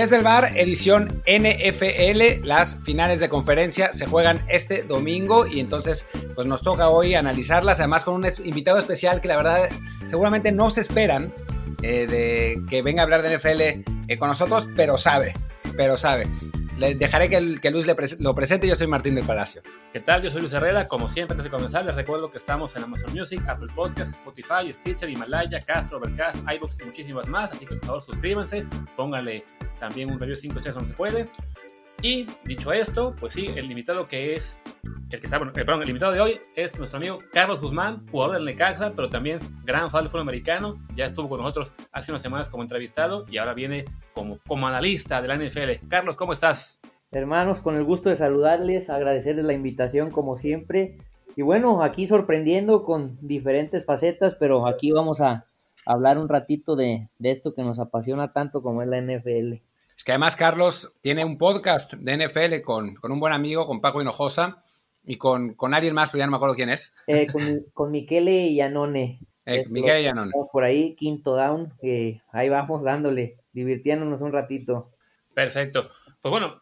Desde el bar, edición NFL, las finales de conferencia se juegan este domingo y entonces pues nos toca hoy analizarlas, además con un invitado especial que la verdad seguramente no se esperan eh, de que venga a hablar de NFL eh, con nosotros, pero sabe, pero sabe. Le dejaré que, que Luis lo presente. Yo soy Martín del Palacio. ¿Qué tal? Yo soy Luis Herrera. Como siempre, antes de comenzar, les recuerdo que estamos en Amazon Music, Apple Podcasts, Spotify, Stitcher, Himalaya, Castro, Overcast, iBooks y muchísimas más. Así que por favor suscríbanse, pónganle también un review 5 estrellas donde puede. Y dicho esto, pues sí, el invitado que es, el que está, bueno, perdón, el invitado de hoy es nuestro amigo Carlos Guzmán, jugador del Necaxa, pero también gran fan del fútbol americano. Ya estuvo con nosotros hace unas semanas como entrevistado y ahora viene como, como analista de la NFL. Carlos, ¿cómo estás? Hermanos, con el gusto de saludarles, agradecerles la invitación como siempre. Y bueno, aquí sorprendiendo con diferentes facetas, pero aquí vamos a hablar un ratito de, de esto que nos apasiona tanto como es la NFL. Que además Carlos tiene un podcast de NFL con, con un buen amigo, con Paco Hinojosa, y con, con, alguien más, pero ya no me acuerdo quién es. Eh, con, con Michele Yanone. Eh, Michele Yanone. Por ahí, quinto down, eh, ahí vamos dándole, divirtiéndonos un ratito. Perfecto. Pues bueno,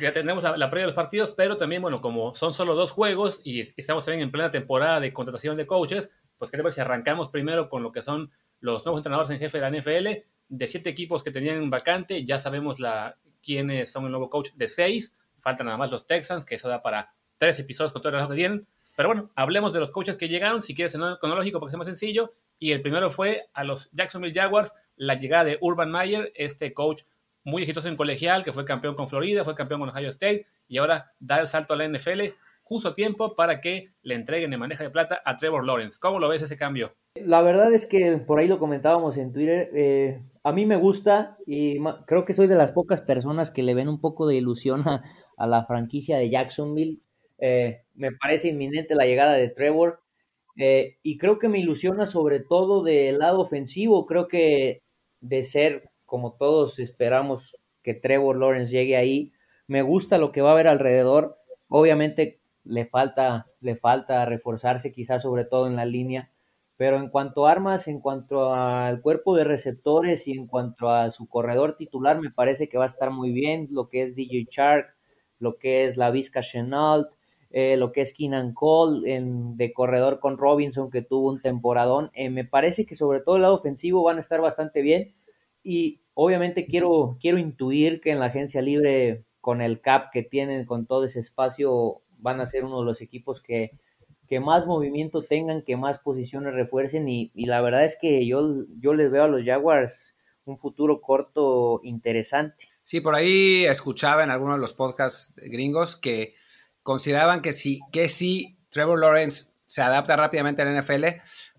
ya tenemos la, la, previa de los partidos, pero también, bueno, como son solo dos juegos y estamos también en plena temporada de contratación de coaches, pues queremos ver si arrancamos primero con lo que son los nuevos entrenadores en jefe de la NFL. De siete equipos que tenían vacante, ya sabemos la, quiénes son el nuevo coach de seis. Faltan nada más los Texans, que eso da para tres episodios con todo el que tienen. Pero bueno, hablemos de los coaches que llegaron, si quieres en orden cronológico, porque es más sencillo. Y el primero fue a los Jacksonville Jaguars, la llegada de Urban Meyer, este coach muy exitoso en colegial, que fue campeón con Florida, fue campeón con Ohio State, y ahora da el salto a la NFL justo a tiempo para que le entreguen de maneja de plata a Trevor Lawrence. ¿Cómo lo ves ese cambio? La verdad es que por ahí lo comentábamos en Twitter. Eh, a mí me gusta y creo que soy de las pocas personas que le ven un poco de ilusión a, la franquicia de Jacksonville. Eh, me parece inminente la llegada de Trevor. Eh, y creo que me ilusiona sobre todo del lado ofensivo. Creo que de ser, como todos esperamos, que Trevor Lawrence llegue ahí, me gusta lo que va a haber alrededor. Obviamente le falta, le falta reforzarse quizás sobre todo en la línea, pero en cuanto a armas, en cuanto al cuerpo de receptores y en cuanto a su corredor titular, me parece que va a estar muy bien lo que es DJ Shark, lo que es la Vizca Chenault, eh, lo que es Keenan Cole en, de corredor con Robinson que tuvo un temporadón. Eh, me parece que sobre todo el lado ofensivo van a estar bastante bien y obviamente quiero, quiero intuir que en la agencia libre con el cap que tienen, con todo ese espacio, van a ser uno de los equipos que, que más movimiento tengan, que más posiciones refuercen y, y, la verdad es que yo, yo les veo a los Jaguars un futuro corto interesante. Sí, por ahí escuchaba en algunos de los podcasts gringos que consideraban que si, que si Trevor Lawrence se adapta rápidamente a la NFL,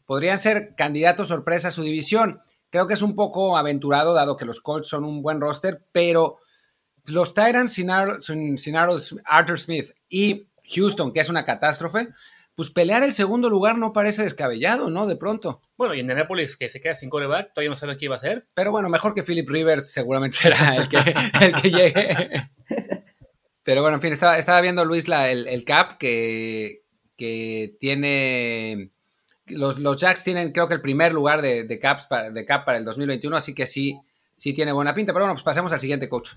podrían ser candidatos sorpresa a su división. Creo que es un poco aventurado, dado que los Colts son un buen roster, pero los Titans sin, sin, sin Arthur Smith y Houston, que es una catástrofe, pues pelear el segundo lugar no parece descabellado, ¿no? De pronto. Bueno, y Indianapolis, que se queda sin coreback, todavía no sabe qué iba a hacer. Pero bueno, mejor que Philip Rivers seguramente será el que, el que llegue. Pero bueno, en fin, estaba, estaba viendo Luis la, el, el, cap que, que tiene... Los, los Jacks tienen creo que el primer lugar de, de, caps para, de cap para el 2021, así que sí, sí tiene buena pinta. Pero bueno, pues pasemos al siguiente coach.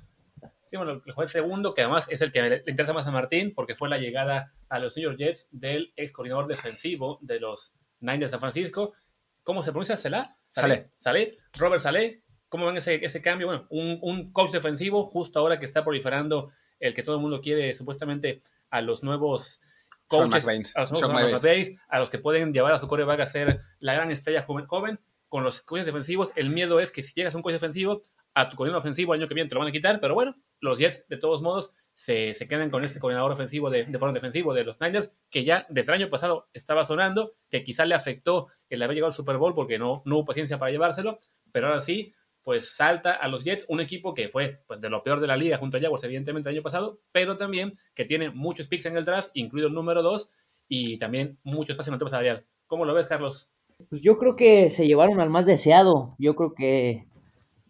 Sí, bueno, fue el segundo, que además es el que le interesa más a Martín, porque fue la llegada a los New York Jets del ex coordinador defensivo de los Niners de San Francisco. ¿Cómo se pronuncia? ¿Sala? Saleh. Saleh. Robert Saleh. ¿Cómo ven ese, ese cambio? Bueno, un, un, coach defensivo justo ahora que está proliferando el que todo el mundo quiere supuestamente a los nuevos coaches, a los, nuevos, a los que pueden llevar a su coreback a ser la gran estrella joven, joven. Con los coaches defensivos, el miedo es que si llegas a un coach defensivo, a tu coordinador ofensivo el año que viene te lo van a quitar, pero bueno, los Jets de todos modos se, se quedan con este coordinador ofensivo de, de defensivo de los Niners, que ya desde el año pasado estaba sonando, que quizá le afectó el haber llegado al Super Bowl porque no, no hubo paciencia para llevárselo, pero ahora sí, pues salta a los Jets, un equipo que fue pues, de lo peor de la liga junto a Jaguars, evidentemente, el año pasado, pero también que tiene muchos picks en el draft, incluido el número 2, y también mucho espacio en el tope salarial. ¿Cómo lo ves, Carlos? Pues yo creo que se llevaron al más deseado. Yo creo que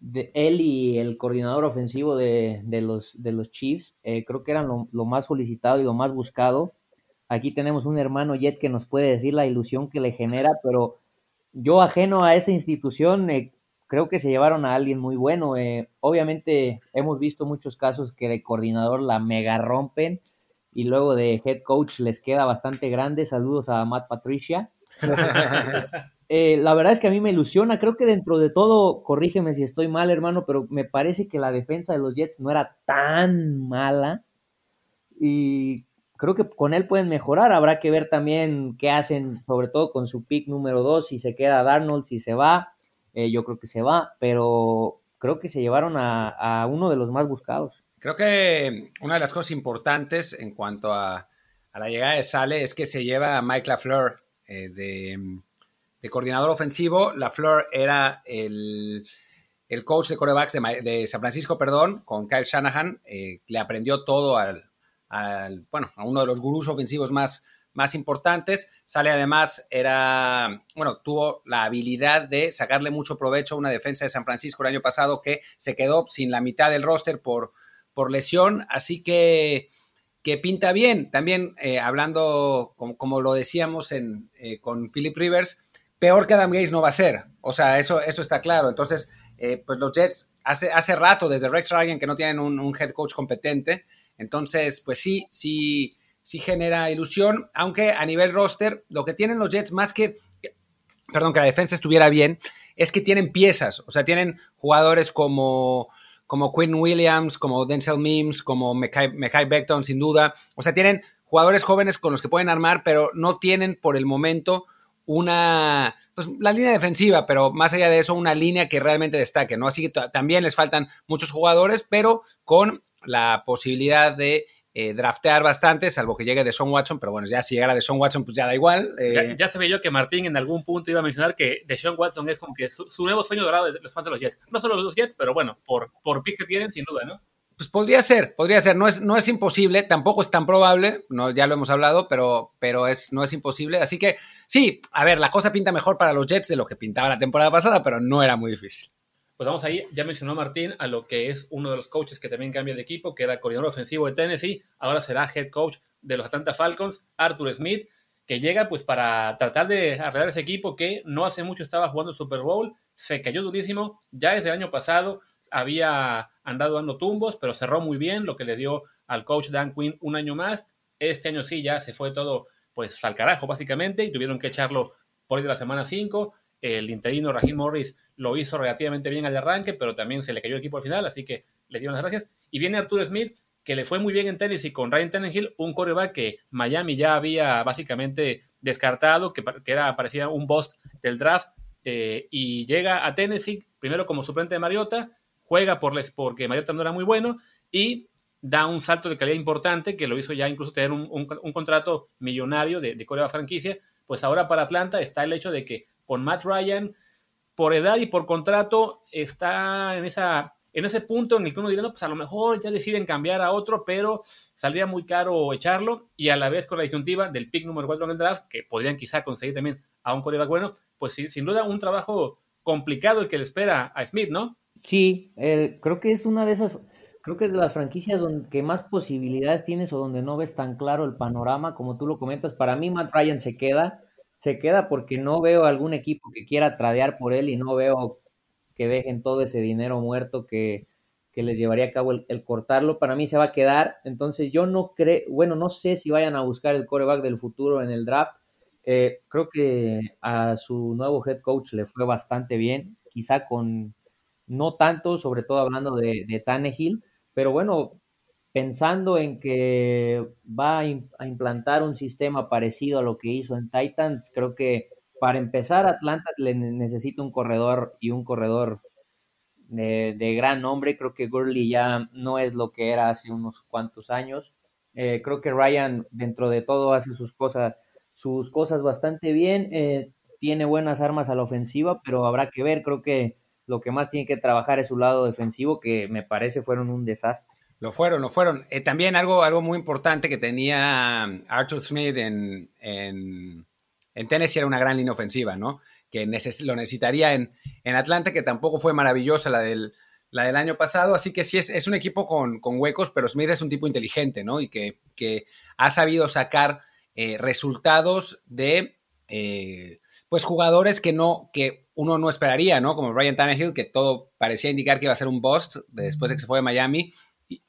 de él y el coordinador ofensivo de, de los, de los Chiefs, eh, creo que eran lo, más solicitado y lo más buscado. Aquí tenemos un hermano Jet que nos puede decir la ilusión que le genera, pero yo ajeno a esa institución, eh, creo que se llevaron a alguien muy bueno. Eh, obviamente hemos visto muchos casos que de coordinador la mega rompen y luego de head coach les queda bastante grande. Saludos a Matt Patricia. Eh, la verdad es que a mí me ilusiona. Creo que dentro de todo, corrígeme si estoy mal, hermano, pero me parece que la defensa de los Jets no era tan mala. Y creo que con él pueden mejorar. Habrá que ver también qué hacen, sobre todo con su pick número 2, si se queda Darnold, si se va. Eh, yo creo que se va, pero creo que se llevaron a, uno de los más buscados. Creo que una de las cosas importantes en cuanto a, la llegada de Sale es que se lleva a Mike LaFleur eh, de, coordinador ofensivo. LaFleur era el, coach de corebacks de, San Francisco, perdón, con Kyle Shanahan. Eh, le aprendió todo al, bueno, a uno de los gurús ofensivos más, más importantes. Sale además, era, bueno, tuvo la habilidad de sacarle mucho provecho a una defensa de San Francisco el año pasado que se quedó sin la mitad del roster por, por lesión. Así que, que pinta bien. También eh, hablando, como, lo decíamos en, eh, con Philip Rivers, peor que Adam Gates no va a ser. O sea, eso, eso está claro. Entonces, eh, pues los Jets hace, hace rato, desde Rex Ryan, que no tienen un, head coach competente. Entonces, pues sí, sí sí genera ilusión, aunque a nivel roster, lo que tienen los Jets más que, perdón, que la defensa estuviera bien, es que tienen piezas, o sea, tienen jugadores como, como Quinn Williams, como Denzel Mims, como Mekai Beckton, sin duda, o sea, tienen jugadores jóvenes con los que pueden armar, pero no tienen por el momento una, pues la línea defensiva, pero más allá de eso, una línea que realmente destaque, ¿no? Así que también les faltan muchos jugadores, pero con la posibilidad de eh, draftear bastante, salvo que llegue de Sean Watson, pero bueno, ya si llegara de Sean Watson, pues ya da igual. Eh. Ya, se ve yo que Martín en algún punto iba a mencionar que de Sean Watson es como que su, nuevo sueño dorado de los fans de los Jets. No solo los Jets, pero bueno, por, por que tienen, sin duda, ¿no? Pues podría ser, podría ser. No es, no es imposible, tampoco es tan probable, no, ya lo hemos hablado, pero, pero es, no es imposible. Así que sí, a ver, la cosa pinta mejor para los Jets de lo que pintaba la temporada pasada, pero no era muy difícil. Pues vamos ahí, ya mencionó Martín a lo que es uno de los coaches que también cambia de equipo, que era coordinador ofensivo de Tennessee, ahora será head coach de los Atlanta Falcons, Arthur Smith, que llega pues para tratar de arreglar ese equipo que no hace mucho estaba jugando el Super Bowl, se cayó durísimo, ya desde el año pasado había andado dando tumbos, pero cerró muy bien, lo que le dio al coach Dan Quinn un año más. Este año sí ya se fue todo pues al carajo básicamente y tuvieron que echarlo por ahí de la semana 5. El interino Raheem Morris lo hizo relativamente bien al arranque, pero también se le cayó el equipo al final, así que le dieron las gracias. Y viene Arthur Smith, que le fue muy bien en Tennessee con Ryan Tannehill, un coreback que Miami ya había básicamente descartado, que, era, parecía un boss del draft, eh, y llega a Tennessee, primero como suplente de Mariota, juega por les, porque Mariota no era muy bueno, y da un salto de calidad importante, que lo hizo ya incluso tener un, contrato millonario de, de coreback franquicia, pues ahora para Atlanta está el hecho de que con Matt Ryan, por edad y por contrato, está en, esa, en ese punto en el que uno dirá, no, pues a lo mejor ya deciden cambiar a otro, pero saldría muy caro echarlo y a la vez con la disyuntiva del pick número 4 en el draft, que podrían quizá conseguir también a un coreback bueno, pues sin duda un trabajo complicado el que le espera a Smith, ¿no? Sí, creo que es una de esas, creo que es de las franquicias donde que más posibilidades tienes o donde no ves tan claro el panorama, como tú lo comentas. Para mí, Matt Ryan se queda se queda porque no veo algún equipo que quiera tradear por él y no veo que dejen todo ese dinero muerto que, les llevaría a cabo el, cortarlo. Para mí se va a quedar. Entonces yo no creo, bueno, no sé si vayan a buscar el coreback del futuro en el draft. Eh, creo que a su nuevo head coach le fue bastante bien, quizá con no tanto, sobre todo hablando de, de Tannehill, pero bueno, pensando en que va a, implantar un sistema parecido a lo que hizo en Titans, creo que para empezar Atlanta le necesita un corredor y un corredor de, gran nombre. Creo que Gurley ya no es lo que era hace unos cuantos años. Eh, creo que Ryan dentro de todo hace sus cosas, sus cosas bastante bien. Eh, tiene buenas armas a la ofensiva, pero habrá que ver. Creo que lo que más tiene que trabajar es su lado defensivo, que me parece fueron un desastre. Lo fueron, lo fueron. Eh, también algo, algo muy importante que tenía Arthur Smith en, en, Tennessee era una gran línea ofensiva, ¿no? Que lo necesitaría en, en, Atlanta, que tampoco fue maravillosa la del, la del año pasado. Así que sí, es, es un equipo con, huecos, pero Smith es un tipo inteligente, ¿no? Y que, que ha sabido sacar eh, resultados de, eh, pues, jugadores que no, que uno no esperaría, ¿no? Como Brian Tannehill, que todo parecía indicar que iba a ser un bust después de que se fue de Miami. Y,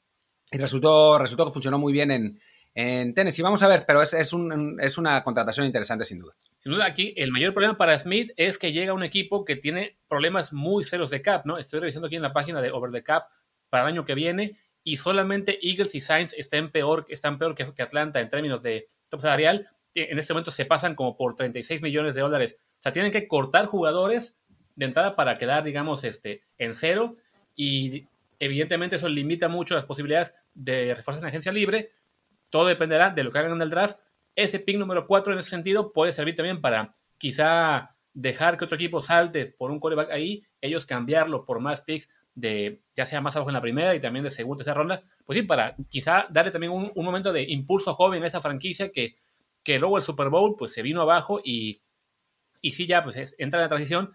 resultó, resultó que funcionó muy bien en, en Tennessee. Vamos a ver, pero es, es, un, es una contratación interesante sin duda. Sin duda, aquí el mayor problema para Smith es que llega un equipo que tiene problemas muy serios de cap, ¿no? Estoy revisando aquí en la página de Over the Cap para el año que viene y solamente Eagles y Saints están peor, están peor que, que Atlanta en términos de top salarial. En este momento se pasan como por 36 millones de dólares sea, tienen que cortar jugadores de entrada para quedar, digamos, este, en cero y evidentemente eso limita mucho las posibilidades de refuerzos en agencia libre. Todo dependerá de lo que hagan en el draft. Ese pick número 4 en ese sentido puede servir también para quizá dejar que otro equipo salte por un coreback ahí, ellos cambiarlo por más picks de ya sea más abajo en la primera y también de segunda tercera ronda, pues sí, para quizá darle también un, un, momento de impulso joven a esa franquicia que, que luego el Super Bowl pues se vino abajo y y si ya pues entra en la transición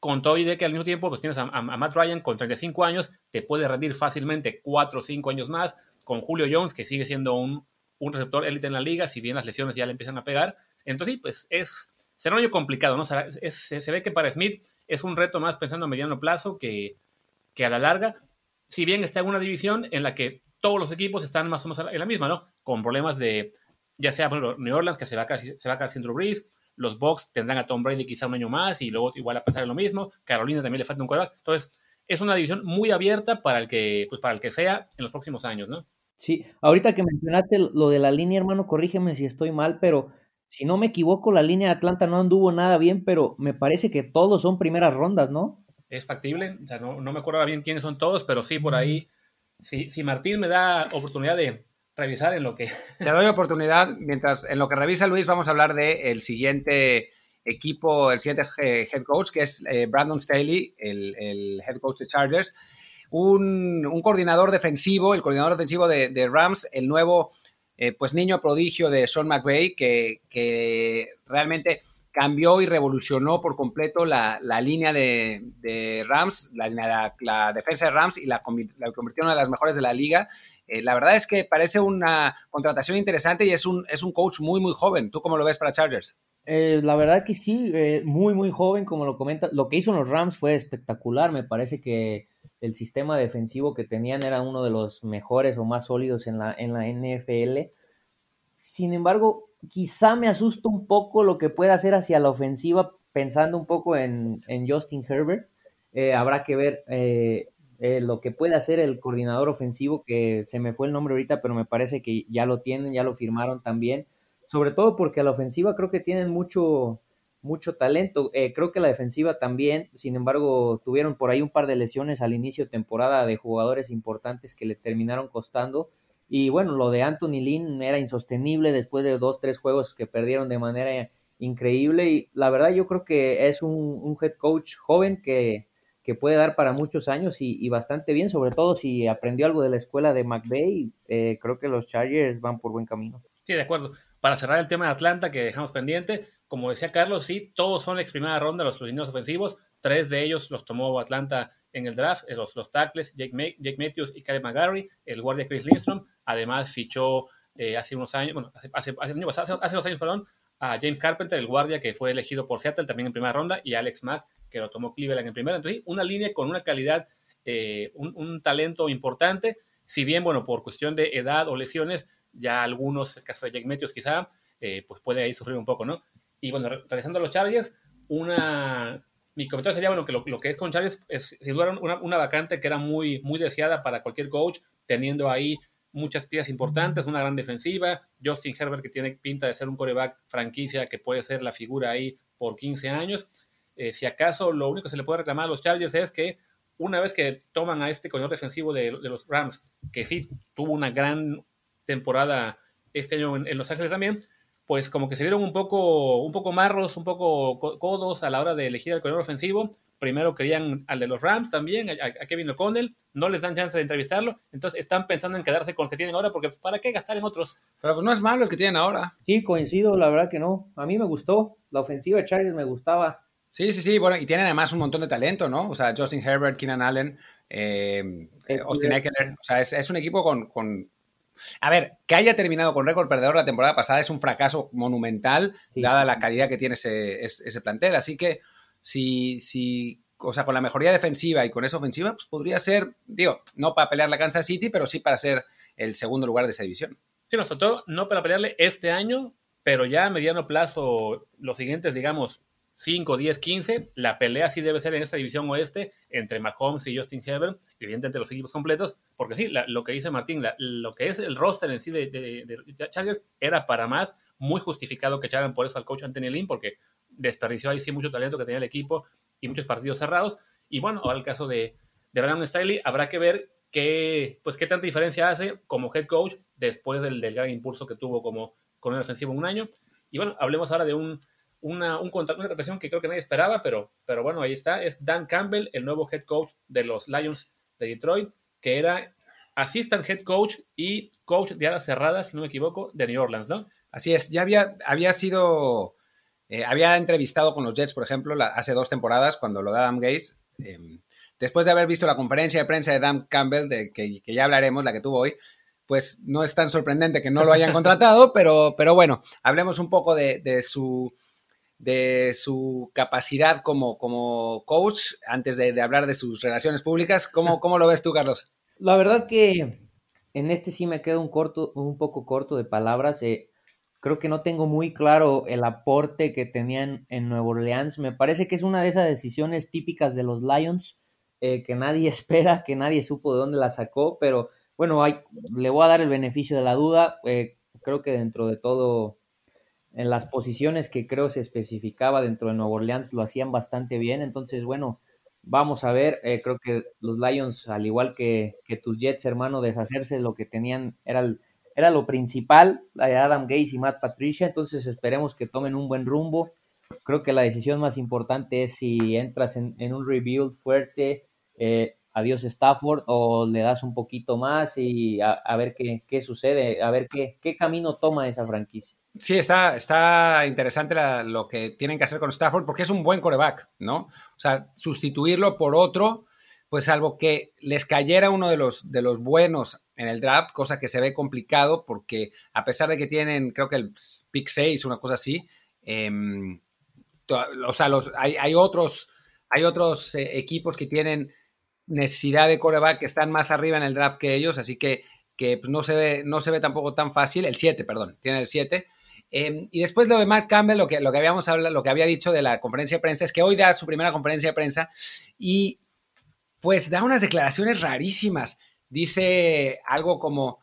con todo y de que al mismo tiempo pues tienes a, Matt Ryan con 35 años, te puede rendir fácilmente 4 o 5 años más, con Julio Jones que sigue siendo un, un receptor élite en la liga, si bien las lesiones ya le empiezan a pegar. Entonces sí, pues es, será un año complicado, ¿no? se ve que para Smith es un reto más pensando a mediano plazo que, que a la larga, si bien está en una división en la que todos los equipos están más o menos en la misma, ¿no? Con problemas de, ya sea, por ejemplo, New Orleans, que se va a se va a caer sin los Bucks tendrán a Tom Brady quizá un año más y luego igual a pensar en lo mismo. Carolina también le falta un quarterback. Entonces, es una división muy abierta para el que, pues para el que sea en los próximos años, ¿no? Sí, ahorita que mencionaste lo de la línea, hermano, corrígeme si estoy mal, pero si no me equivoco, la línea de Atlanta no anduvo nada bien, pero me parece que todos son primeras rondas, ¿no? Es factible, o sea, no, no me acuerdo bien quiénes son todos, pero sí, por ahí, si, si Martín me da oportunidad de, revisar en lo que... Te doy oportunidad, mientras en lo que revisa Luis, vamos a hablar del el siguiente equipo, el siguiente head coach, que es eh, Brandon Staley, el, head coach de Chargers. Un, coordinador defensivo, el coordinador defensivo de, Rams, el nuevo eh, pues niño prodigio de Sean McVay, que, que realmente cambió y revolucionó por completo la, línea de, Rams, la, la, defensa de Rams y la, convirtió en una de las mejores de la liga. Eh, la verdad es que parece una contratación interesante y es un, es un coach muy, muy joven. ¿Tú cómo lo ves para Chargers? Eh, la verdad que sí, eh, muy, muy joven, como lo comenta. Lo que hizo en los Rams fue espectacular. Me parece que el sistema defensivo que tenían era uno de los mejores o más sólidos en la, en la NFL. Sin embargo, quizá me asusta un poco lo que pueda hacer hacia la ofensiva, pensando un poco en, Justin Herbert. Eh, habrá que ver eh, eh, lo que puede hacer el coordinador ofensivo, que se me fue el nombre ahorita, pero me parece que ya lo tienen, ya lo firmaron también. Sobre todo porque a la ofensiva creo que tienen mucho, mucho talento. creo que la defensiva también, sin embargo, tuvieron por ahí un par de lesiones al inicio de temporada de jugadores importantes que le terminaron costando. Y bueno, lo de Anthony Lynn era insostenible después de dos, tres juegos que perdieron de manera increíble. Y la verdad yo creo que es un, head coach joven que, que, puede dar para muchos años y, bastante bien, sobre todo si aprendió algo de la escuela de McVeigh. Eh, creo que los Chargers van por buen camino. Sí, de acuerdo. Para cerrar el tema de Atlanta que dejamos pendiente, como decía Carlos, sí, todos son la primera ronda los lineos ofensivos. Tres de ellos los tomó Atlanta en el draft, eh, los, los tackles Jake, Jake Matthews y Caleb McGarry, el guardia Chris Lindstrom, Además, fichó eh, hace unos años, bueno, hace, hace, hace, dos años, perdón, a James Carpenter, el guardia que fue elegido por Seattle también en primera ronda, y Alex Mack, que lo tomó Cleveland en primera. Entonces, una línea con una calidad, eh, un, talento importante. Si bien, bueno, por cuestión de edad o lesiones, ya algunos, el caso de Jake Matthews quizá, eh, pues puede ahí sufrir un poco, ¿no? Y bueno, regresando a los Chargers, una... Mi comentario sería, bueno, que lo, que es con Chargers es, sin una, una, vacante que era muy, muy deseada para cualquier coach, teniendo ahí muchas piezas importantes, una gran defensiva, Justin Herbert que tiene pinta de ser un coreback franquicia que puede ser la figura ahí por 15 años. Eh, si acaso lo único que se le puede reclamar a los Chargers es que una vez que toman a este corredor defensivo de, los Rams, que sí tuvo una gran temporada este año en Los Ángeles también, pues como que se vieron un poco, un poco marros, un poco codos a la hora de elegir al corredor ofensivo. Primero querían al de los Rams también, a, Kevin O'Connell, no les dan chance de entrevistarlo, entonces están pensando en quedarse con el que tienen ahora, porque ¿para qué gastar en otros? Pero pues no es malo el que tienen ahora. Sí, coincido, la verdad que no. A mí me gustó, la ofensiva de Chargers me gustaba. Sí, sí, sí, bueno, y tienen además un montón de talento, ¿no? O sea, Justin Herbert, Keenan Allen, eh, Austin Eckler, o sea, es, un equipo con a ver, que haya terminado con récord perdedor la temporada pasada es un fracaso monumental, dada la calidad que tiene ese, ese, plantel. Así que si, si, o sea, con la mejoría defensiva y con esa ofensiva, pues podría ser, digo, no para pelear la Kansas City, pero sí para ser el segundo lugar de esa división. Sí, nos faltó no para pelearle este año, pero ya a mediano plazo, los siguientes, digamos, 5, 10, 15, la pelea sí debe ser en esta división oeste entre Mahomes y Justin Herbert, evidentemente los equipos completos, porque sí, lo que dice Martín, lo que es el roster en sí de, de, Chargers era para más, muy justificado que echaran por eso al coach Anthony Lynn, porque desperdició ahí sí mucho talento que tenía el equipo y muchos partidos cerrados. Y bueno, ahora el caso de, de Brandon Staley, habrá que ver qué, pues, qué tanta diferencia hace como head coach después del, del gran impulso que tuvo como con el ofensivo en un año. Y bueno, hablemos ahora de un una, un contrato, una contratación que creo que nadie esperaba, pero, pero bueno, ahí está. Es Dan Campbell, el nuevo head coach de los Lions de Detroit, que era assistant head coach y coach de alas cerradas, si no me equivoco, de New Orleans, ¿no? Así es, ya había, había sido, eh, había entrevistado con los Jets, por ejemplo, hace dos temporadas, cuando lo da Adam Gaze. Em, después de haber visto la conferencia de prensa de Dan Campbell, de que, ya hablaremos, la que tuvo hoy, pues no es tan sorprendente que no lo hayan contratado, pero, pero bueno, hablemos un poco de su de su capacidad como, como coach, antes de, hablar de sus relaciones públicas. ¿Cómo, ¿Cómo, lo ves tú, Carlos? La verdad que en este sí me quedo un, corto, un poco corto de palabras. Eh, creo que no tengo muy claro el aporte que tenían en Nueva Orleans. Me parece que es una de esas decisiones típicas de los Lions eh, que nadie espera, que nadie supo de dónde la sacó, pero bueno, hay, le voy a dar el beneficio de la duda. Eh, creo que dentro de todo en las posiciones que creo se especificaba dentro de Nueva Orleans lo hacían bastante bien. Entonces, bueno, vamos a ver. Eh, creo que los Lions, al igual que, que, tus Jets, hermano, deshacerse lo que tenían era, era lo principal, la de Adam Gates y Matt Patricia. Entonces, esperemos que tomen un buen rumbo. Creo que la decisión más importante es si entras en, un rebuild fuerte. Eh, adiós Stafford o le das un poquito más y a, ver qué, qué, sucede, a ver qué, qué camino toma esa franquicia. Sí, está, está interesante lo que tienen que hacer con Stafford porque es un buen coreback, ¿no? O sea, sustituirlo por otro, pues algo que les cayera uno de los, de los buenos en el draft, cosa que se ve complicado porque a pesar de que tienen, creo que el pick 6, una cosa así, em, o sea, los, hay, hay otros, hay otros eh, equipos que tienen necesidad de coreback que están más arriba en el draft que ellos, así que, que pues, no, se ve, no se ve tampoco tan fácil, el 7, perdón, tiene el 7 Em, y después lo de Matt Campbell, lo que, lo que habíamos hablado, lo que había dicho de la conferencia de prensa, es que hoy da su primera conferencia de prensa y pues da unas declaraciones rarísimas. Dice algo como,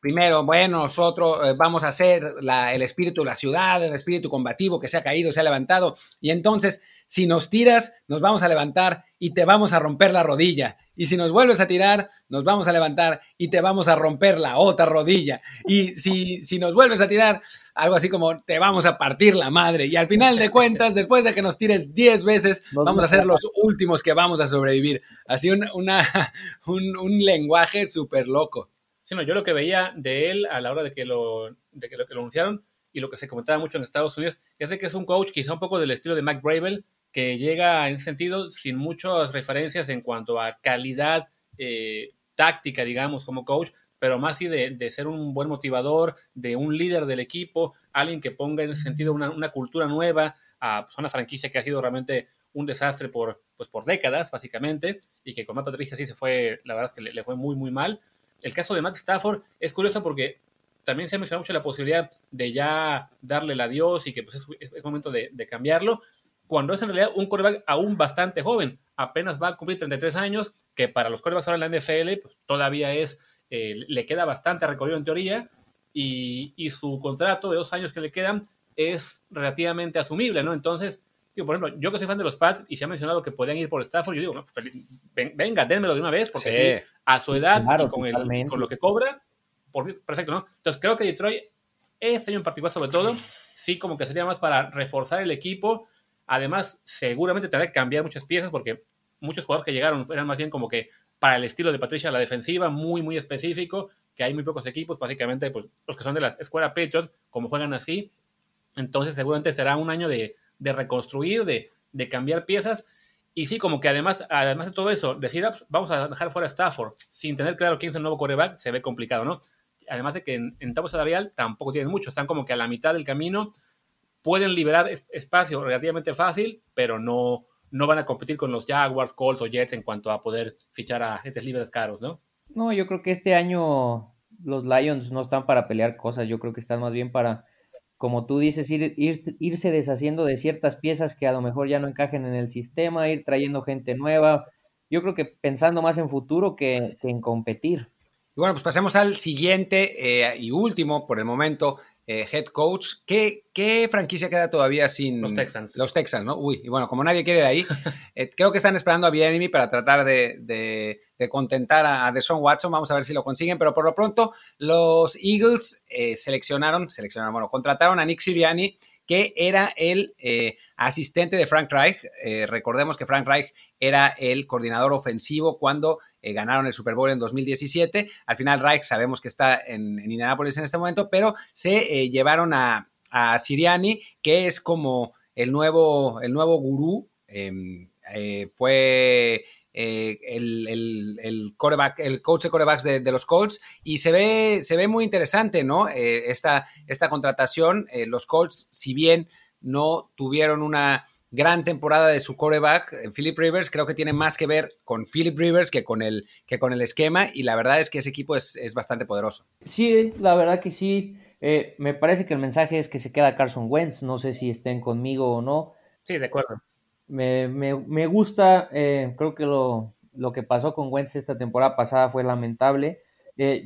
primero, bueno, nosotros eh, vamos a hacer el espíritu de la ciudad, el espíritu combativo que se ha caído, se ha levantado, y entonces, si nos tiras, nos vamos a levantar y te vamos a romper la rodilla. Y si nos vuelves a tirar, nos vamos a levantar y te vamos a romper la otra rodilla. Y si, si nos vuelves a tirar, algo así como te vamos a partir la madre. Y al final de cuentas, después de que nos tires 10 veces, vamos a ser los últimos que vamos a sobrevivir. Así un, una, un, lenguaje súper loco. Sí, no, yo lo que veía de él a la hora de que lo, de que lo, que lo anunciaron y lo que se comentaba mucho en Estados Unidos, es de que es un coach quizá un poco del estilo de Mac Bravel, que llega en ese sentido sin muchas referencias en cuanto a calidad eh, táctica, digamos, como coach, pero más sí de, ser un buen motivador, de un líder del equipo, alguien que ponga en ese sentido una, cultura nueva a pues, una franquicia que ha sido realmente un desastre por, pues, por décadas, básicamente, y que con Matt Patricia sí se fue, la verdad es que le, fue muy, muy mal. El caso de Matt Stafford es curioso porque también se ha mencionado mucho la posibilidad de ya darle el adiós y que pues, es, momento de, de cambiarlo, cuando es en realidad un coreback aún bastante joven. Apenas va a cumplir 33 años, que para los corebacks ahora en la NFL pues, todavía es, eh, le queda bastante recorrido en teoría, y, su contrato de dos años que le quedan es relativamente asumible, ¿no? Entonces, digo, por ejemplo, yo que soy fan de los Pats y se ha mencionado que podrían ir por Stafford, yo digo, pues, venga, dénmelo de una vez, porque a su edad y con, con, lo que cobra, por, perfecto, ¿no? Entonces, creo que Detroit, este año en particular sobre todo, sí como que sería más para reforzar el equipo, Además, seguramente tendrá que cambiar muchas piezas porque muchos jugadores que llegaron eran más bien como que para el estilo de Patricia la defensiva, muy, muy específico, que hay muy pocos equipos, básicamente pues, los que son de la escuela Patriots, como juegan así. Entonces, seguramente será un año de, reconstruir, de, cambiar piezas. Y sí, como que además, además de todo eso, decir, ah, pues, vamos a dejar fuera a Stafford sin tener claro quién es el nuevo coreback, se ve complicado, ¿no? Además de que en, en salarial tampoco tienen mucho, están como que a la mitad del camino pueden liberar espacio relativamente fácil, pero no, no van a competir con los Jaguars, Colts o Jets en cuanto a poder fichar a agentes libres caros, ¿no? No, yo creo que este año los Lions no están para pelear cosas, yo creo que están más bien para, como tú dices, ir, irse deshaciendo de ciertas piezas que a lo mejor ya no encajen en el sistema, ir trayendo gente nueva. Yo creo que pensando más en futuro que, en competir. Y bueno, pues pasemos al siguiente eh, y último por el momento, eh, head coach. ¿Qué, ¿Qué, franquicia queda todavía sin los Texans? Los Texans, ¿no? Uy, y bueno, como nadie quiere ir ahí, eh, creo que están esperando a Bienemy para tratar de, de, contentar a, Deshaun Watson. Vamos a ver si lo consiguen, pero por lo pronto los Eagles eh, seleccionaron, seleccionaron, bueno, contrataron a Nick Siriani, que era el asistente de Frank Reich. recordemos que Frank Reich era el coordinador ofensivo cuando eh, ganaron el Super Bowl en 2017. Al final Reich sabemos que está en, en Indianapolis en este momento, pero se eh, llevaron a, Siriani, que es como el nuevo, el nuevo gurú. Em, eh, el, el, coreback, el coach de corebacks de, los Colts y se ve, se ve muy interesante, ¿no? esta, esta contratación, los Colts, si bien no tuvieron una gran temporada de su coreback, eh, Philip Rivers, creo que tiene más que ver con Philip Rivers que con el, que con el esquema y la verdad es que ese equipo es, bastante poderoso. Sí, la verdad que sí. Eh, me parece que el mensaje es que se queda Carson Wentz, no sé si estén conmigo o no. Sí, de acuerdo. Me, me, gusta, eh, creo que lo, lo, que pasó con Wentz esta temporada pasada fue lamentable.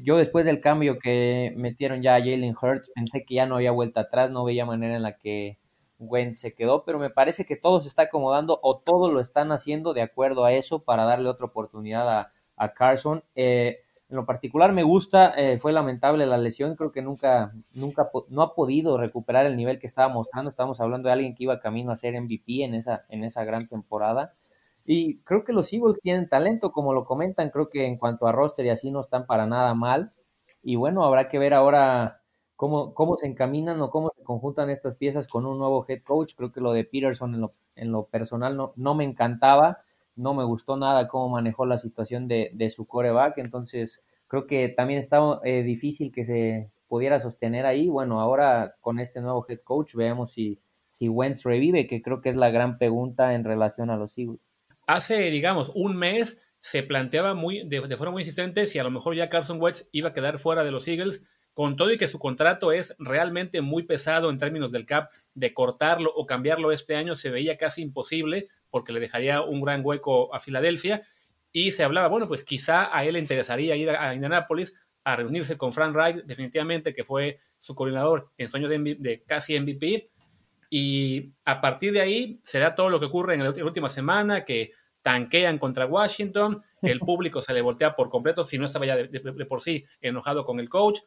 yo después del cambio que metieron ya a Jalen Hurts, pensé que ya no había vuelta atrás, no veía manera en la que Wentz se quedó, pero me parece que todo se está acomodando o todo lo están haciendo de acuerdo a eso para darle otra oportunidad a, Carson. Eh, en lo particular me gusta, eh, fue lamentable la lesión, creo que nunca, nunca, no ha podido recuperar el nivel que estaba mostrando. Estamos hablando de alguien que iba camino a ser MVP en esa, en esa gran temporada. Y creo que los Eagles tienen talento, como lo comentan, creo que en cuanto a roster y así no están para nada mal. Y bueno, habrá que ver ahora cómo, cómo se encaminan o cómo se conjuntan estas piezas con un nuevo head coach. Creo que lo de Peterson en lo, en lo personal no, no me encantaba, no me gustó nada cómo manejó la situación de, de su coreback, entonces creo que también está eh, difícil que se pudiera sostener ahí. Bueno, ahora con este nuevo head coach veamos si, si Wentz revive, que creo que es la gran pregunta en relación a los Eagles. Hace, digamos, un mes se planteaba muy, de, de forma muy insistente si a lo mejor ya Carson Wentz iba a quedar fuera de los Eagles con todo y que su contrato es realmente muy pesado en términos del cap, de cortarlo o cambiarlo este año se veía casi imposible porque le dejaría un gran hueco a Filadelfia y se hablaba, bueno, pues quizá a él le interesaría ir a, Indianapolis a reunirse con Frank Wright, definitivamente que fue su coordinador en sueño de, de, casi MVP. Y a partir de ahí se da todo lo que ocurre en la última semana, que tanquean contra Washington, el público se le voltea por completo, si no estaba ya de por sí enojado con el coach,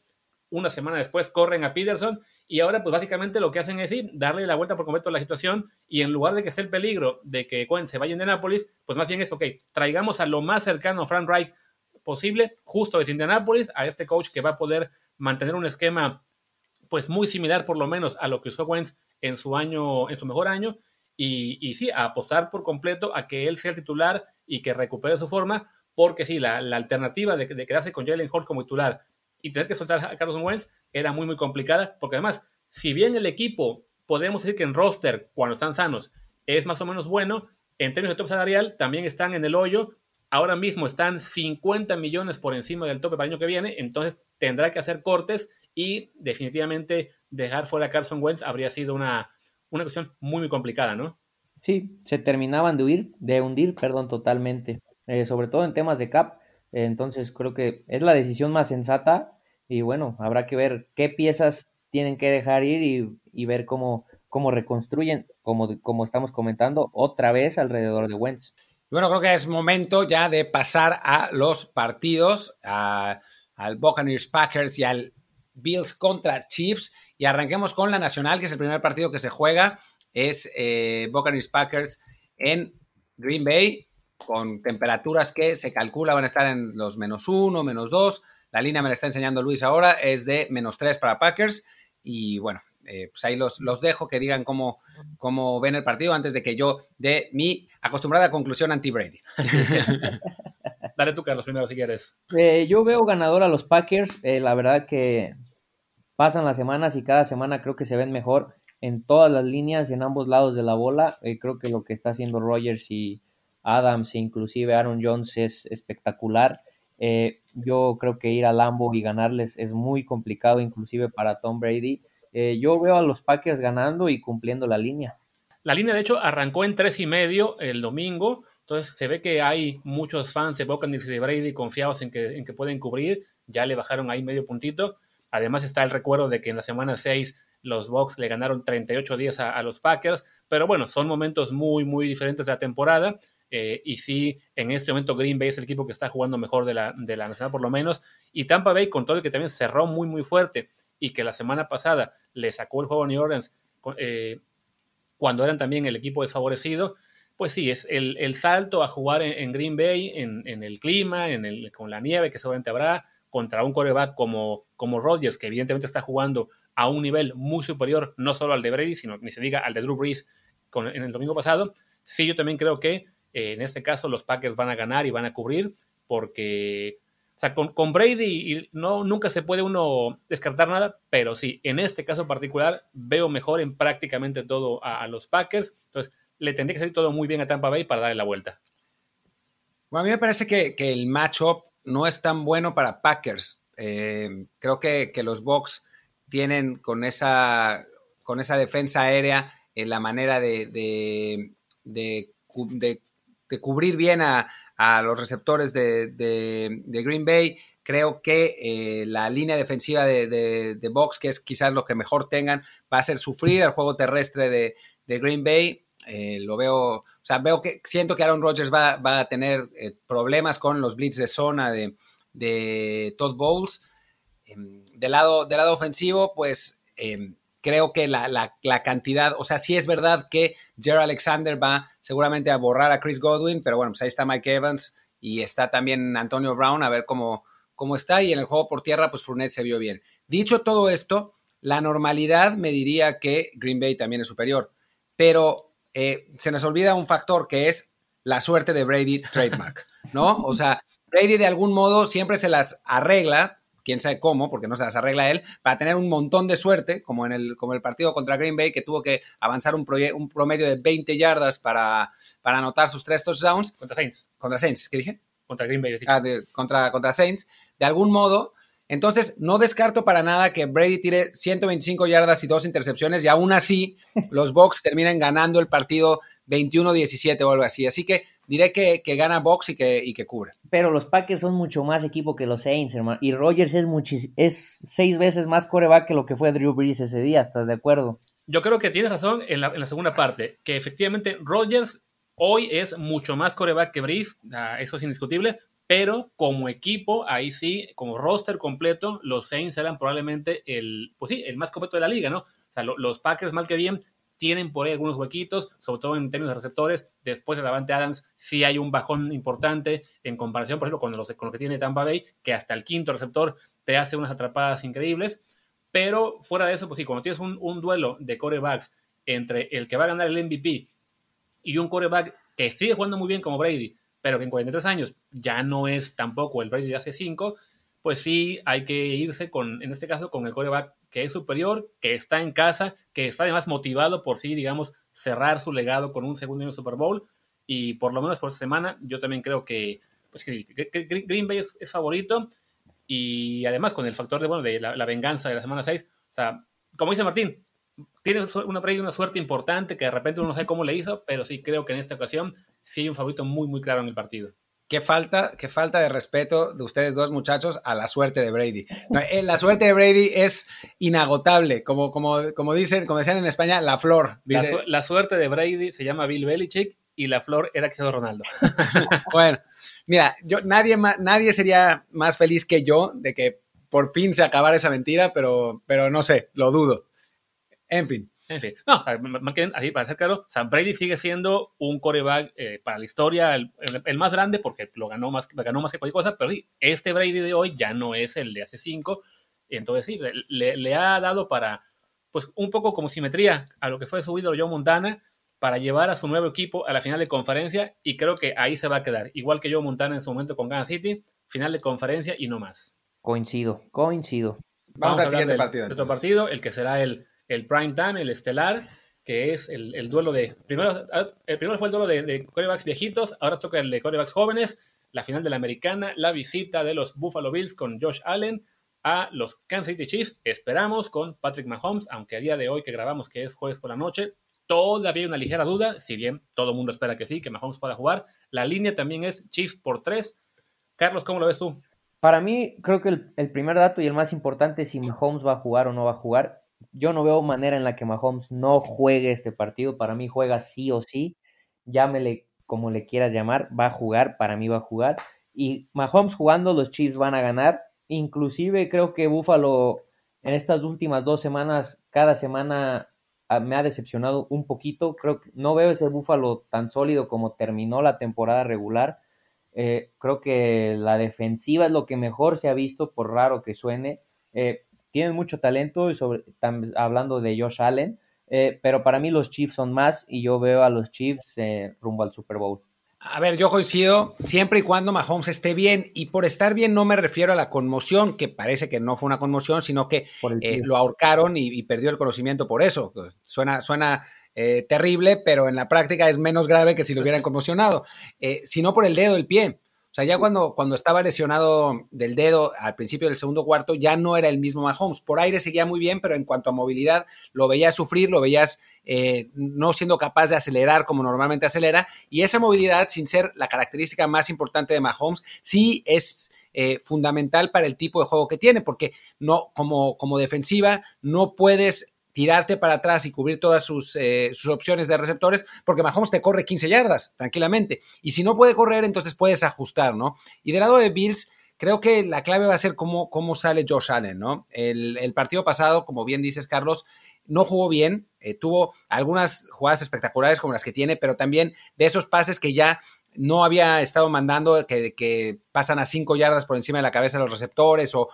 una semana después corren a Peterson y ahora pues básicamente lo que hacen es ir, darle la vuelta por completo a la situación y en lugar de que sea el peligro de que Cohen se vaya de Nápoles, pues más bien es, ok, traigamos a lo más cercano a Frank Reich posible, justo desde Indianapolis, a este coach que va a poder mantener un esquema pues muy similar por lo menos a lo que usó Wentz en su año, en su mejor año, y, y sí, a apostar por completo a que él sea el titular y que recupere su forma, porque sí, la, alternativa de, de, quedarse con Jalen Hurts como titular y tener que soltar a Carlos Wentz era muy, muy complicada, porque además, si bien el equipo, podemos decir que en roster, cuando están sanos, es más o menos bueno, en términos de top salarial, también están en el hoyo. Ahora mismo están 50 millones por encima del tope para el año que viene, entonces tendrá que hacer cortes y definitivamente dejar fuera a Carson Wentz habría sido una, una cuestión muy, muy complicada, ¿no? Sí, se terminaban de huir, de hundir, perdón, totalmente, eh, sobre todo en temas de cap. Entonces creo que es la decisión más sensata y bueno, habrá que ver qué piezas tienen que dejar ir y, ver cómo, cómo reconstruyen, como, como estamos comentando, otra vez alrededor de Wentz. Bueno, creo que es momento ya de pasar a los partidos, al Buccaneers Packers y al Bills contra Chiefs. Y arranquemos con la Nacional, que es el primer partido que se juega. Es eh, Buccaneers Packers en Green Bay, con temperaturas que se calcula van a estar en los menos uno, menos dos. La línea me la está enseñando Luis ahora, es de menos 3 para Packers. Y bueno, eh, pues ahí los, los, dejo que digan cómo, cómo ven el partido antes de que yo dé mi acostumbrada conclusión anti-Brady. Dale tú, Carlos, primero si quieres. Eh, yo veo ganador a los Packers. Eh, la verdad que pasan las semanas y cada semana creo que se ven mejor. en todas las líneas, en ambos lados de la bola. Eh, creo que lo que está haciendo Rogers y Adams e inclusive Aaron Jones es espectacular. Eh, yo creo que ir a Lambo y ganarles es muy complicado, inclusive para Tom Brady. Eh, yo veo a los Packers ganando y cumpliendo la línea. La línea, de hecho, arrancó en tres y medio el domingo. Entonces se ve que hay muchos fans de Buccaneers y de Brady confiados en que, en que pueden cubrir. Ya le bajaron ahí medio puntito. Además está el recuerdo de que en la semana 6 los Bucks le ganaron 38 días a, los Packers. Pero bueno, son momentos muy, muy diferentes de la temporada. Eh, y sí, en este momento Green Bay es el equipo que está jugando mejor de la, de la Nacional por lo menos. Y Tampa Bay, con todo el que también cerró muy, muy fuerte y que la semana pasada le sacó el juego a New Orleans eh, cuando eran también el equipo desfavorecido, pues sí, es el, salto a jugar en, Green Bay, en, el clima, en el, con la nieve que seguramente habrá, contra un coreback como, como Rodgers, que evidentemente está jugando a un nivel muy superior, no solo al de Brady, sino ni se diga al de Drew Brees en el domingo pasado. Sí, yo también creo que en este caso los Packers van a ganar y van a cubrir, porque o sea, con, Brady no, nunca se puede uno descartar nada, pero sí, en este caso particular veo mejor en prácticamente todo a, los Packers. Entonces, le tendría que salir todo muy bien a Tampa Bay para darle la vuelta. Bueno, a mí me parece que, el matchup no es tan bueno para Packers. Eh, creo que, los Bucks tienen con esa, con esa defensa aérea en la manera de, de, cubrir bien a, los receptores de, Green Bay. Creo que eh, la línea defensiva de, de, Box, que es quizás lo que mejor tengan, va a hacer sufrir al juego terrestre de, Green Bay. Eh, lo veo, o sea, veo que siento que Aaron Rodgers va, a tener eh, problemas con los blitz de zona de, Todd Bowles. Em, del, lado, del lado ofensivo, pues em, creo que la, cantidad, o sea, sí es verdad que Jerry Alexander va seguramente a borrar a Chris Godwin, pero bueno, pues ahí está Mike Evans y está también Antonio Brown a ver cómo, cómo está y en el juego por tierra, pues Fournette se vio bien. Dicho todo esto, la normalidad me diría que Green Bay también es superior, pero eh, se nos olvida un factor que es la suerte de Brady trademark, ¿no? O sea, Brady de algún modo siempre se las arregla quién sabe cómo, porque no se las arregla él, para tener un montón de suerte, como en el, como el partido contra Green Bay, que tuvo que avanzar un, un promedio de 20 yardas para, para anotar sus tres touchdowns. Contra Saints. Contra Saints, ¿qué dije? Contra Green Bay. Ah, contra, contra Saints. De algún modo, entonces, no descarto para nada que Brady tire 125 yardas y dos intercepciones y aún así los Bucks terminen ganando el partido 21-17 o algo así. Así que diré que, gana Box y que, y que cubre. Pero los Packers son mucho más equipo que los Saints, hermano. Y Rogers es, es seis veces más coreback que lo que fue Drew Brees ese día, ¿estás de acuerdo? Yo creo que tienes razón en la, segunda parte, que efectivamente Rogers hoy es mucho más coreback que Brees, ah, eso es indiscutible, pero como equipo, ahí sí, como roster completo, los Saints eran probablemente el, pues sí, el más completo de la liga, ¿no? O sea, los Packers, mal que bien, tienen por ahí algunos huequitos, sobre todo en términos de receptores. Después de Davante Adams sí hay un bajón importante en comparación, por ejemplo, con, los, con lo que tiene Tampa Bay, que hasta el quinto receptor te hace unas atrapadas increíbles. Pero fuera de eso, pues sí, cuando tienes un, un duelo de corebacks entre el que va a ganar el MVP y un coreback que sigue jugando muy bien como Brady, pero que en 43 años ya no es tampoco el Brady de hace 5, pues sí hay que irse con, en este caso, con el coreback que es superior, que está en casa, que está además motivado por sí, digamos, cerrar su legado con un segundo año Super Bowl. Y por lo menos por esta semana, yo también creo que, pues, Green Bay es, favorito. Y además con el factor de, bueno, de la, venganza de la semana 6. O sea, como dice Martín, tiene una, una suerte importante que de repente uno no sabe cómo le hizo, pero sí creo que en esta ocasión sí hay un favorito muy, muy claro en el partido. Qué falta, qué falta de respeto de ustedes dos muchachos a la suerte de Brady. Eh, la suerte de Brady es inagotable, como, como, como dicen, como decían en España, la flor. La, suerte de Brady se llama Bill Belichick y la flor era Cristiano Ronaldo. bueno, mira, yo, nadie, nadie sería más feliz que yo de que por fin se acabara esa mentira, pero, pero no sé, lo dudo. En fin. En fin, no, así para ser claro, Sam Brady sigue siendo un coreback eh, para la historia, el, más grande, porque lo ganó más, ganó más que cualquier cosa, pero sí, este Brady de hoy ya no es el de hace cinco, entonces sí, le, ha dado para, pues un poco como simetría a lo que fue su ídolo Joe Montana, para llevar a su nuevo equipo a la final de conferencia, y creo que ahí se va a quedar, igual que Joe Montana en su momento con Kansas City, final de conferencia y no más. Coincido, coincido. Vamos, al siguiente partido. Otro partido, el que será el el prime time, el estelar, que es el, duelo de. Primero, el primero fue el duelo de, de corebacks viejitos, ahora toca el de corebacks jóvenes, la final de la americana, la visita de los Buffalo Bills con Josh Allen a los Kansas City Chiefs. Esperamos con Patrick Mahomes, aunque a día de hoy que grabamos, que es jueves por la noche, todavía hay una ligera duda, si bien todo el mundo espera que sí, que Mahomes pueda jugar. La línea también es Chiefs por tres. Carlos, ¿cómo lo ves tú? Para mí, creo que el, primer dato y el más importante es si Mahomes va a jugar o no va a jugar. Yo no veo manera en la que Mahomes no juegue este partido. Para mí juega sí o sí. Llámele como le quieras llamar, va a jugar. Para mí va a jugar. Y Mahomes jugando, los Chiefs van a ganar. Inclusive creo que Buffalo en estas últimas dos semanas, cada semana ah, me ha decepcionado un poquito. Creo que no veo ese Buffalo tan sólido como terminó la temporada regular. Eh, creo que la defensiva es lo que mejor se ha visto, por raro que suene. Eh, tienen mucho talento, sobre, hablando de Josh Allen, eh, pero para mí los Chiefs son más y yo veo a los Chiefs rumbo al Super Bowl. A ver, yo coincido siempre y cuando Mahomes esté bien. Y por estar bien no me refiero a la conmoción, que parece que no fue una conmoción, sino que eh, lo ahorcaron y, perdió el conocimiento por eso. Suena, suena eh, terrible, pero en la práctica es menos grave que si lo hubieran conmocionado. Eh, sino por el dedo del pie. O sea, ya cuando, cuando estaba lesionado del dedo al principio del segundo cuarto, ya no era el mismo Mahomes. Por aire seguía muy bien, pero en cuanto a movilidad, lo veías sufrir, lo veías eh, no siendo capaz de acelerar como normalmente acelera. Y esa movilidad, sin ser la característica más importante de Mahomes, sí es eh, fundamental para el tipo de juego que tiene, porque no, como, como defensiva, no puedes tirarte para atrás y cubrir todas sus, eh, sus, opciones de receptores, porque Mahomes te corre 15 yardas tranquilamente. Y si no puede correr, entonces puedes ajustar, ¿no? Y del lado de Bills, creo que la clave va a ser cómo, cómo sale Josh Allen, ¿no? El, el, partido pasado, como bien dices, Carlos, no jugó bien, eh, tuvo algunas jugadas espectaculares como las que tiene, pero también de esos pases que ya no había estado mandando, que, que pasan a cinco yardas por encima de la cabeza de los receptores o,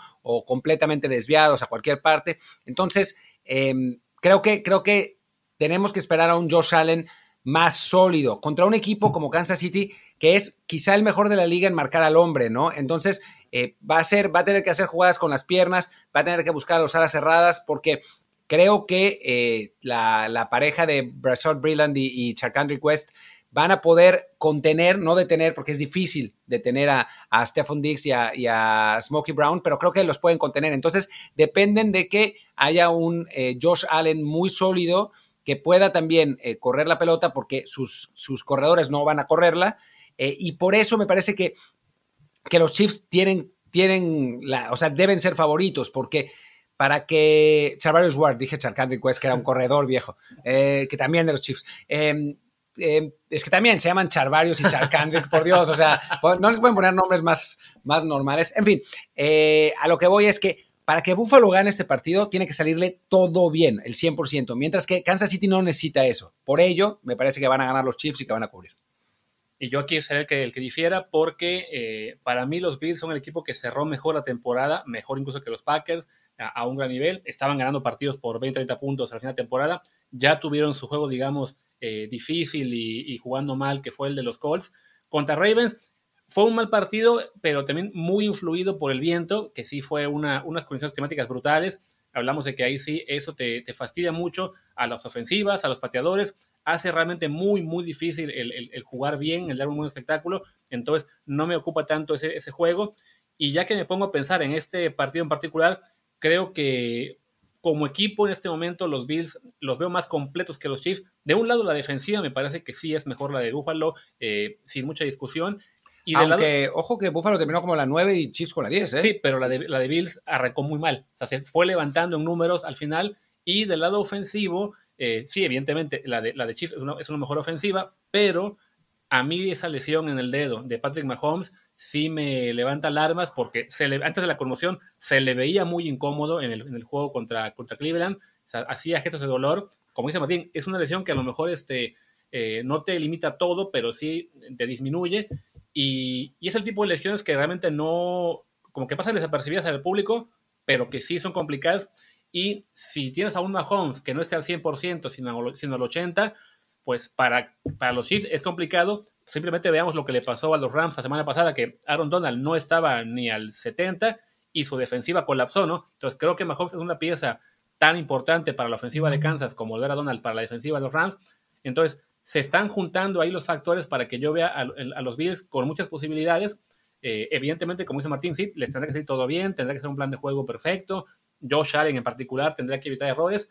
completamente desviados a cualquier parte. Entonces, em, creo, que, creo que tenemos que esperar a un Josh Allen más sólido contra un equipo como Kansas City, que es quizá el mejor de la liga en marcar al hombre, ¿no? Entonces, eh, va, a ser, va a tener que hacer jugadas con las piernas, va a tener que buscar los alas cerradas, porque Creo que eh, la, pareja de Brasol Brilland y, y Charkandrick West van a poder contener, no detener, porque es difícil detener a, a Stephon Diggs y a, Smokey Brown, pero creo que los pueden contener. Entonces, dependen de que haya un eh, Josh Allen muy sólido que pueda también eh, correr la pelota, porque sus, sus, corredores no van a correrla. y por eso me parece que, que los Chiefs tienen, tienen la, o sea, deben ser favoritos, porque para que Charvarius Ward, dije Charkandrick West, que era un corredor viejo, eh, que también de los Chiefs. Em, es que también se llaman Charvarius y Charkandrick, por Dios, o sea, no les pueden poner nombres más, más normales. En fin, eh, a lo que voy es que para que Buffalo gane este partido, tiene que salirle todo bien, el 100%, mientras que Kansas City no necesita eso. Por ello, me parece que van a ganar los Chiefs y que van a cubrir. Y yo aquí seré el que, el que difiera porque eh, para mí los Bills son el equipo que cerró mejor la temporada, mejor incluso que los Packers a, un gran nivel, estaban ganando partidos por 20, 30 puntos al final de temporada, ya tuvieron su juego, digamos, eh, difícil y, jugando mal, que fue el de los Colts. Contra Ravens fue un mal partido, pero también muy influido por el viento, que sí fue una, unas condiciones climáticas brutales. Hablamos de que ahí sí eso te, fastidia mucho a las ofensivas, a los pateadores, hace realmente muy, muy difícil el, jugar bien, el dar un buen espectáculo. Entonces, no me ocupa tanto ese, ese juego. Y ya que me pongo a pensar en este partido en particular, creo que como equipo en este momento los Bills los veo más completos que los Chiefs. De un lado la defensiva me parece que sí es mejor la de Buffalo, eh, sin mucha discusión. Y Aunque, ojo que Buffalo terminó como la 9 y Chiefs con la 10, ¿eh? Sí, pero la de, la de Bills arrancó muy mal. O sea, se fue levantando en números al final. Y del lado ofensivo, eh, sí, evidentemente, la de, la de Chiefs es una, es una mejor ofensiva, pero a mí esa lesión en el dedo de Patrick Mahomes sí me levanta alarmas porque se le, antes de la conmoción se le veía muy incómodo en el, juego contra, contra Cleveland, hacía gestos de dolor. Como dice Martín, es una lesión que a lo mejor este, eh, no te limita todo, pero sí te disminuye. Y, y, es el tipo de lesiones que realmente no, como que pasan desapercibidas al público, pero que sí son complicadas. Y si tienes a un Mahomes que no esté al 100%, sino, sino al 80%, pues para, para los Chiefs es complicado, Simplemente veamos lo que le pasó a los Rams la semana pasada, que Aaron Donald no estaba ni al 70 y su defensiva colapsó, ¿no? Entonces creo que Mahomes es una pieza tan importante para la ofensiva de Kansas como volver a Donald para la defensiva de los Rams. Entonces, se están juntando ahí los factores para que yo vea a, los Bills con muchas posibilidades. Eh, evidentemente, como dice Martín, sí, les tendrá que salir todo bien, tendrá que ser un plan de juego perfecto. Josh Allen en particular tendrá que evitar errores,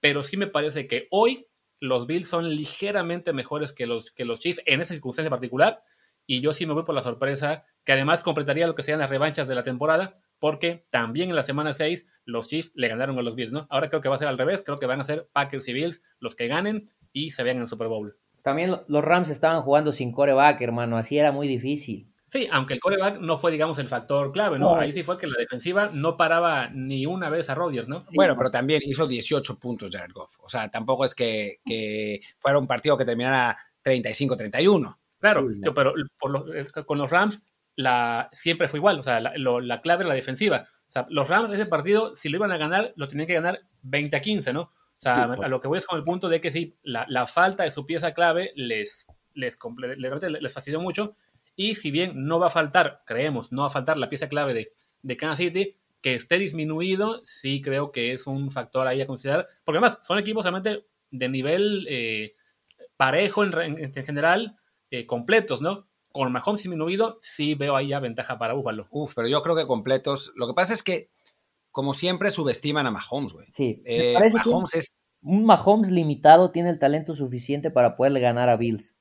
pero sí me parece que hoy los Bills son ligeramente mejores que los, que los Chiefs en esa circunstancia particular. Y yo sí me voy por la sorpresa, que además completaría lo que sean las revanchas de la temporada, porque también en la semana 6 los Chiefs le ganaron a los Bills, ¿no? Ahora creo que va a ser al revés, creo que van a ser Packers y Bills los que ganen y se vean en el Super Bowl. También los Rams estaban jugando sin coreback, hermano, así era muy difícil. Sí, aunque el coreback no fue, digamos, el factor clave, ¿no? Ahí sí fue que la defensiva no paraba ni una vez a Rodgers, ¿no? bueno, pero también hizo 18 puntos Jared Goff. O sea, tampoco es que, fuera un partido que terminara 35-31. Claro, pero eh, con los Rams la, siempre fue igual. O sea, la, la clave era la defensiva. O sea, los Rams de ese partido, si lo iban a ganar, lo tenían que ganar 20 a 15, ¿no? O sea, a lo que voy es con el punto de que sí, la, falta de su pieza clave les, les, les, les fastidió mucho. Y si bien no va a faltar, creemos, no va a faltar la pieza clave de, de Kansas City, que esté disminuido, sí creo que es un factor ahí a considerar. Porque además, son equipos realmente de nivel eh, parejo en, general, eh, completos, ¿no? con Mahomes disminuido, sí veo ahí ya ventaja para Búfalo. Uf, pero yo creo que completos. Lo que pasa es que, como siempre, subestiman a Mahomes, güey. Sí, eh, Mahomes es. Un Mahomes limitado tiene el talento suficiente para poderle ganar a Bills.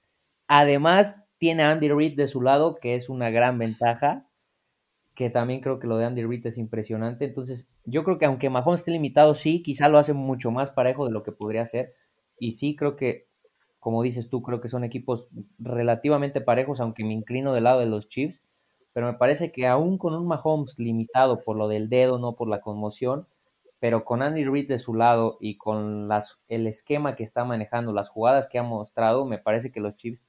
Además, tiene a Andy Reid de su lado, que es una gran ventaja. Que también creo que lo de Andy Reid es impresionante. Entonces, yo creo que aunque Mahomes esté limitado, sí, quizá lo hace mucho más parejo de lo que podría ser. Y sí, creo que como dices tú, creo que son equipos relativamente parejos, aunque me inclino del lado de los Chiefs. Pero me parece que aún con un Mahomes limitado por lo del dedo, no por la conmoción, pero con Andy Reid de su lado y con las, el esquema que está manejando, las jugadas que ha mostrado, me parece que los Chiefs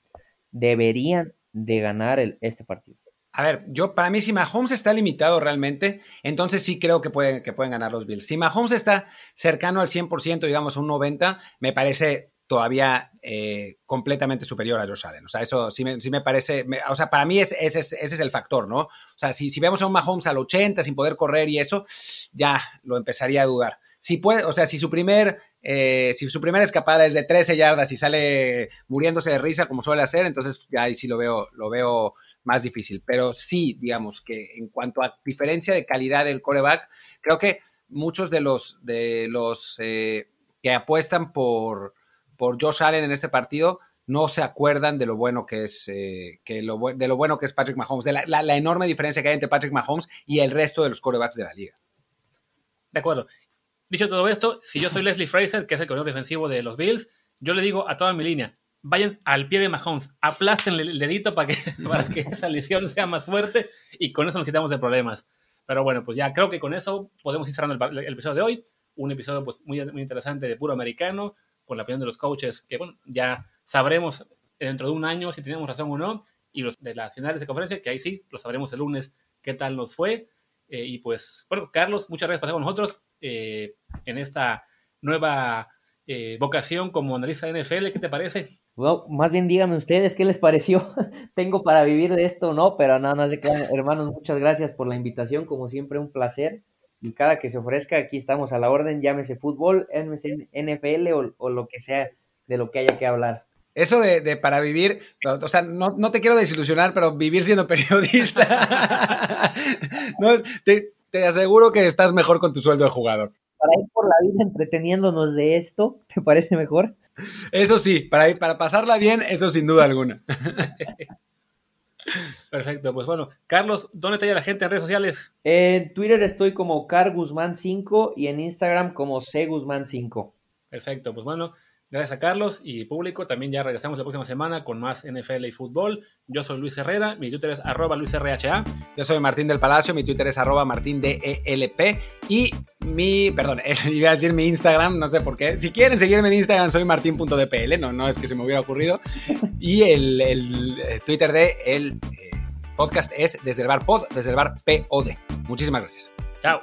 deberían de ganar el, este partido. A ver, yo para mí si Mahomes está limitado realmente, entonces sí creo que pueden, que pueden ganar los Bills. Si Mahomes está cercano al 100%, digamos un 90%, me parece todavía eh, completamente superior a Josh Allen. O sea, eso sí me, sí me parece, o sea, para mí ese, ese, es el factor, ¿no? O sea, si, si vemos a un Mahomes al 80 sin poder correr y eso, ya lo empezaría a dudar. Si puede, o sea, si su primer, eh, si su primera escapada es de 13 yardas y sale muriéndose de risa como suele hacer, entonces ya ahí sí lo veo, lo veo más difícil. Pero sí, digamos que en cuanto a diferencia de calidad del coreback, creo que muchos de los, de los eh, que apuestan por, por Josh Allen en este partido no se acuerdan de lo bueno que es, eh, que lo, de lo bueno que es Patrick Mahomes, de la, enorme diferencia que hay entre Patrick Mahomes y el resto de los quarterbacks de la liga. De acuerdo. Dicho todo esto, si yo soy Leslie Fraser, que es el corredor defensivo de los Bills, yo le digo a toda mi línea, vayan al pie de Mahomes, aplasten el dedito para que, para que esa lesión sea más fuerte y con eso nos quitamos de problemas. Pero bueno, pues ya creo que con eso podemos ir cerrando el, episodio de hoy. Un episodio pues, muy, muy interesante de puro americano, con la opinión de los coaches, que bueno, ya sabremos dentro de un año si tenemos razón o no, y los de las finales de conferencia, que ahí sí, lo sabremos el lunes qué tal nos fue. Eh, y pues, bueno, Carlos, muchas gracias por estar con nosotros eh, en esta nueva eh, vocación como analista de NFL. ¿Qué te parece? Bueno, más bien díganme ustedes qué les pareció. Tengo para vivir de esto, ¿no? Pero nada, no, no sé qué, hermanos, muchas gracias por la invitación. Como siempre, un placer y cada que se ofrezca, aquí estamos a la orden, llámese fútbol, llámese NFL o, lo que sea de lo que haya que hablar. Eso de, para vivir, o sea, no, te quiero desilusionar, pero vivir siendo periodista, te, aseguro que estás mejor con tu sueldo de jugador. Para ir por la vida entreteniéndonos de esto, ¿te parece mejor? Eso sí, para, ir, para pasarla bien, eso sin duda alguna. Perfecto, pues bueno, Carlos, ¿dónde te la gente en redes sociales? En Twitter estoy como CarGuzmán5 y en Instagram como CGuzmán5. Perfecto, pues bueno, Gracias a Carlos y público. También ya regresamos la próxima semana con más NFL y fútbol. Yo soy Luis Herrera, mi Twitter es arroba LuisRHA. Yo soy Martín del Palacio, mi Twitter es arroba martindelp. Y mi, perdón, iba a decir mi Instagram, no sé por qué. Si quieren seguirme en Instagram, soy martin.dpl, no, no es que se me hubiera ocurrido. Y el, eh, Twitter de el eh, podcast es desde el bar pod, desde el bar POD. Muchísimas gracias. Chao.